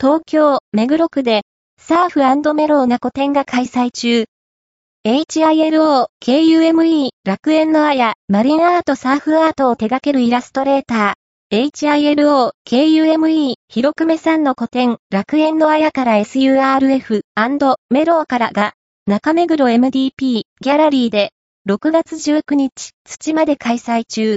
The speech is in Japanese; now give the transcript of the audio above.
東京、目黒区で、サーフメローな個展が開催中。HILO、KUME、楽園のあや、マリンアートサーフアートを手掛けるイラストレーター。HILO、KUME、広久米さんの個展、楽園のあやから SURF、メローからが、中目黒 MDP、ギャラリーで、6月19日、土まで開催中。